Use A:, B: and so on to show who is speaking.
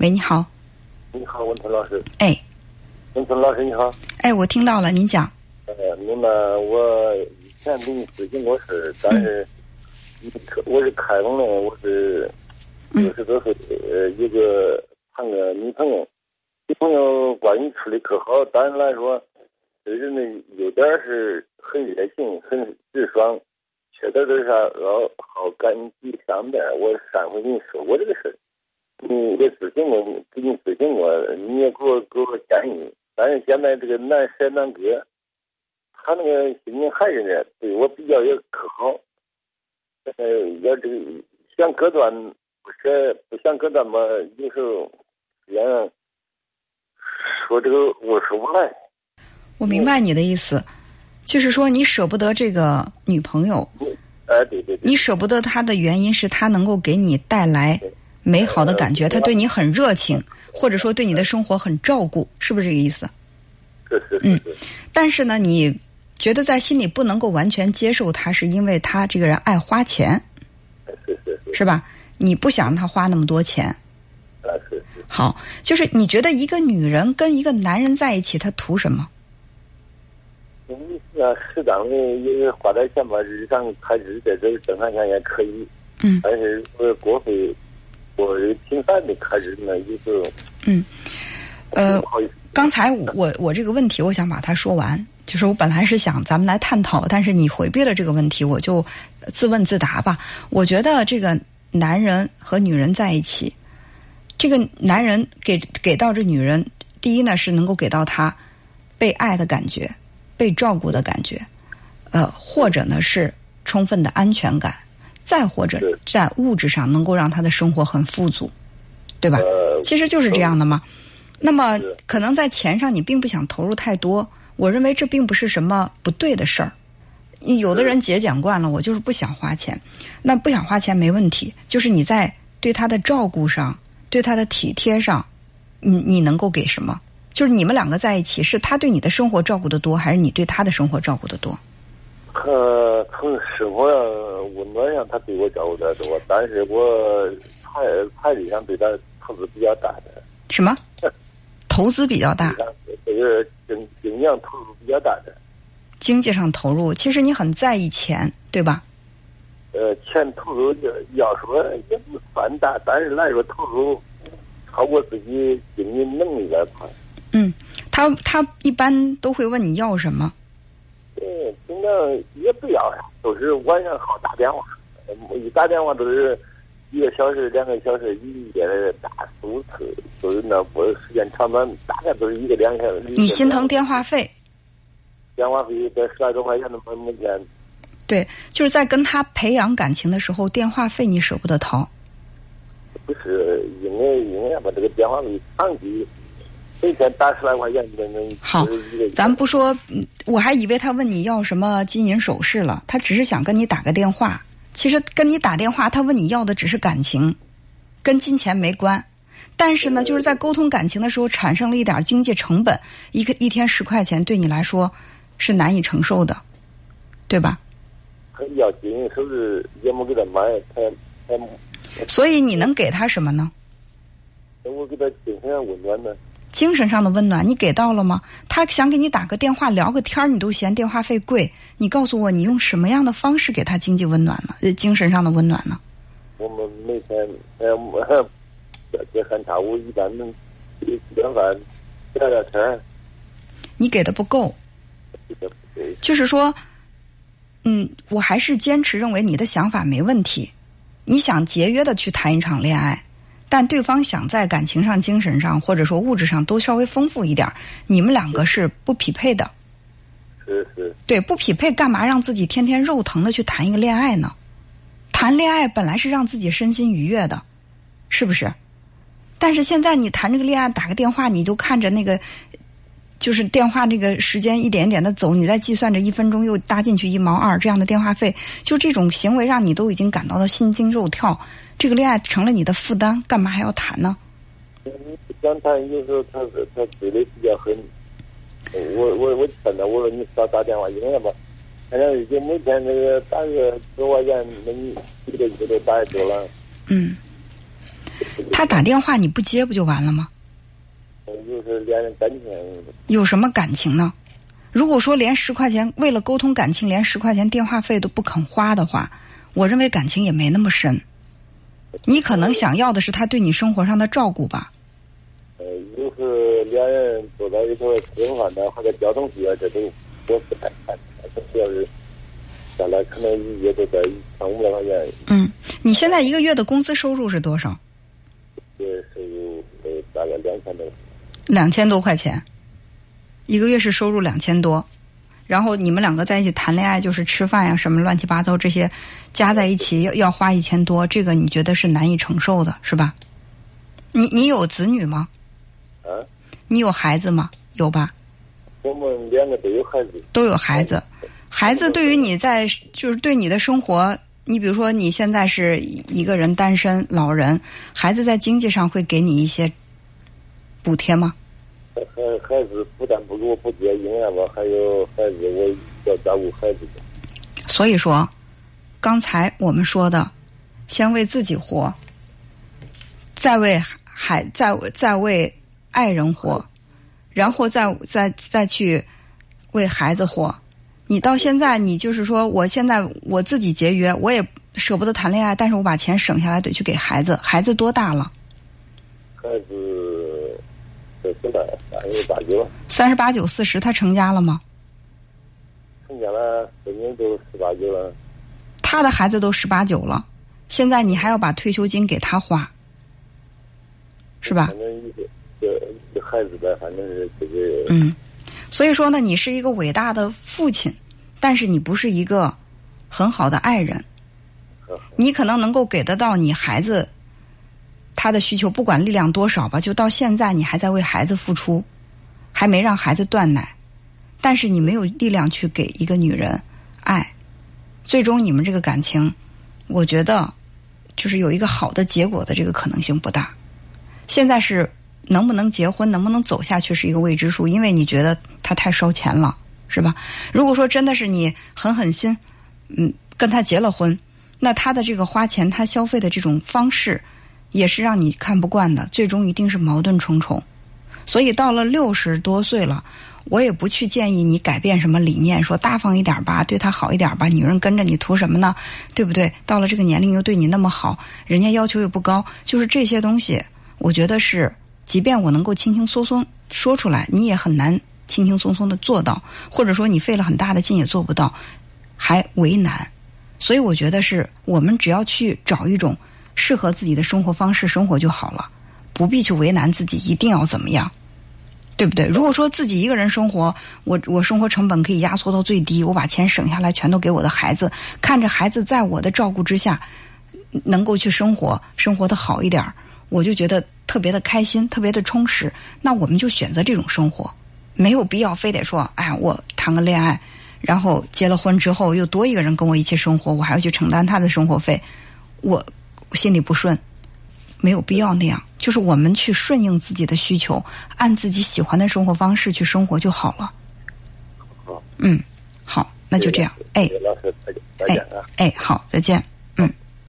A: 喂，你好。
B: 你好，文涛老师。
A: 哎，
B: 文涛老师你好。
A: 哎，我听到了，您讲。
B: 呃，明白。我以前给你咨询过事儿，但是，我是开封的，我是六十多岁，呃，一个谈个女朋友，女朋友关系处的可好，但是来说，这人的优点是很热情，很直爽，缺点就是啥？老好感激上边。我上回跟你说过这个事儿。你也咨询过，给你咨询过，你也给我给我建议。但是现在这个难舍难割，他那个心情还是呢，对我比较也可好。呃，要这个想割断不舍，不想割断嘛，有时候也说这个我说不来。
A: 我明白你的意思，就是说你舍不得这个女朋友。
B: 哎，对对对。
A: 你舍不得她的原因是她能够给你带来。美好的感觉，他对你很热情，或者说对你的生活很照顾，是不是这个意思？
B: 是是
A: 嗯，但是呢，你觉得在心里不能够完全接受他，是因为他这个人爱花钱，
B: 是是是，
A: 是吧？你不想让他花那么多钱。
B: 啊是是。
A: 好，就是你觉得一个女人跟一个男人在一起，他图什么？
B: 嗯，是啊，适当的也花点钱吧，日常开支在这正常钱也可以。
A: 嗯。
B: 但是呃，过费。我现在的开始呢，就是
A: 嗯，呃，刚才我我这个问题，我想把它说完。就是我本来是想咱们来探讨，但是你回避了这个问题，我就自问自答吧。我觉得这个男人和女人在一起，这个男人给给到这女人，第一呢是能够给到她被爱的感觉、被照顾的感觉，呃，或者呢是充分的安全感。再或者在物质上能够让他的生活很富足，对吧？其实就是这样的嘛。那么可能在钱上你并不想投入太多，我认为这并不是什么不对的事儿。有的人节俭惯了，我就是不想花钱。那不想花钱没问题，就是你在对他的照顾上、对他的体贴上，你你能够给什么？就是你们两个在一起，是他对你的生活照顾的多，还是你对他的生活照顾的多？
B: 呃，从生活上、温暖上，他对我照顾的多，但是我财财力上对他投资比较大的。
A: 什么？投资比较大？
B: 这个经经济上投入比较大的。
A: 经济上投入，其实你很在意钱，对吧？
B: 呃，钱投入要要说也不算大，但是来说投入超过自己经济能力来块。
A: 嗯，他他一般都会问你要什么？
B: 对，平常也不要啥，都是晚上好打电话，一打电话都是一个小时、两个小时，一夜打四五次，都是那不时间长短，大概都是一个两个小时。
A: 你心疼电话费？
B: 电话费在十来多块钱的每每天。
A: 对，就是在跟他培养感情的时候，电话费你舍不得掏。
B: 不是，因为因为把这个电话费长期。每天打十来块钱的那
A: 好，咱不说，我还以为他问你要什么金银首饰了，他只是想跟你打个电话。其实跟你打电话，他问你要的只是感情，跟金钱没关。但是呢，就是在沟通感情的时候，产生了一点经济成本，一个一天十块钱对你来说是难以承受的，对吧？
B: 他要金银首饰也没给他买，他他。
A: 所以你能给他什么呢？
B: 我给他精神温暖呢。
A: 精神上的温暖，你给到了吗？他想给你打个电话聊个天儿你都嫌电话费贵。你告诉我，你用什么样的方式给他经济温暖呢？呃，精神上的温暖呢？
B: 我们每天呃，这很差，我一般能吃点饭，聊聊天
A: 你给的不够。就是说，嗯，我还是坚持认为你的想法没问题。你想节约的去谈一场恋爱。但对方想在感情上、精神上，或者说物质上都稍微丰富一点，你们两个是不匹配的。
B: 是是。
A: 对，不匹配，干嘛让自己天天肉疼的去谈一个恋爱呢？谈恋爱本来是让自己身心愉悦的，是不是？但是现在你谈这个恋爱，打个电话，你就看着那个，就是电话这个时间一点点的走，你在计算着一分钟又搭进去一毛二这样的电话费，就这种行为让你都已经感到了心惊肉跳。这个恋爱成了你的负担，干嘛还要谈呢？
B: 不想谈，有时候他他追的比较狠。我我我劝他，我说你少打电话，因为吧，反正就每天那个打个十块钱，那你一个月都打多了。
A: 嗯，他打电话你不接不就完了吗？
B: 就是连感情。
A: 有什么感情呢？如果说连十块钱为了沟通感情，连十块钱电话费都不肯花的话，我认为感情也没那么深。你可能想要的是他对你生活上的照顾吧。
B: 呃，就是两人坐在一块吃饭的，或者交通费啊，这都我不太看。主要是下来可能一月都在一千五百块钱。
A: 嗯，你现在一个月的工资收入是多少？
B: 月收入呃大概两千多。
A: 两千多块钱，一个月是收入两千多，然后你们两个在一起谈恋爱，就是吃饭呀什么乱七八糟这些，加在一起要要花一千多，这个你觉得是难以承受的，是吧？你你有子女吗？
B: 啊？
A: 你有孩子吗？有吧？
B: 我们两个都有孩子。
A: 都有孩子，孩子对于你在就是对你的生活，你比如说你现在是一个人单身老人，孩子在经济上会给你一些补贴吗？
B: 孩孩子不但不给我补贴，另外吧还有孩子，我要照顾孩子。
A: 所以说，刚才我们说的，先为自己活，再为孩，再再为爱人活，然后再再再去为孩子活。你到现在，你就是说，我现在我自己节约，我也舍不得谈恋爱，但是我把钱省下来得去给孩子。孩子多大了？
B: 孩子这三十八九。
A: 三十八九四十，他成家了吗？
B: 成家了，今年都十八九了。
A: 他的孩子都十八九了，现在你还要把退休金给他花，是吧？
B: 反正一个一个孩子呗，反正这个。
A: 嗯，所以说呢，你是一个伟大的父亲，但是你不是一个很好的爱人。你可能能够给得到你孩子他的需求，不管力量多少吧，就到现在你还在为孩子付出，还没让孩子断奶，但是你没有力量去给一个女人爱，最终你们这个感情，我觉得就是有一个好的结果的这个可能性不大。现在是能不能结婚，能不能走下去是一个未知数，因为你觉得他太烧钱了，是吧？如果说真的是你狠狠心，嗯，跟他结了婚。那他的这个花钱，他消费的这种方式，也是让你看不惯的，最终一定是矛盾重重。所以到了六十多岁了，我也不去建议你改变什么理念，说大方一点吧，对他好一点吧。女人跟着你图什么呢？对不对？到了这个年龄又对你那么好，人家要求又不高，就是这些东西，我觉得是，即便我能够轻轻松松说出来，你也很难轻轻松松的做到，或者说你费了很大的劲也做不到，还为难。所以我觉得是我们只要去找一种适合自己的生活方式生活就好了，不必去为难自己一定要怎么样，对不对？如果说自己一个人生活，我我生活成本可以压缩到最低，我把钱省下来全都给我的孩子，看着孩子在我的照顾之下能够去生活，生活的好一点，我就觉得特别的开心，特别的充实。那我们就选择这种生活，没有必要非得说，哎，我谈个恋爱。然后结了婚之后，又多一个人跟我一起生活，我还要去承担他的生活费，我心里不顺，没有必要那样。就是我们去顺应自己的需求，按自己喜欢的生活方式去生活就好了。
B: 好，
A: 嗯，好，那就这样。哎，
B: 老师再见，再见啊！
A: 哎，好，再见。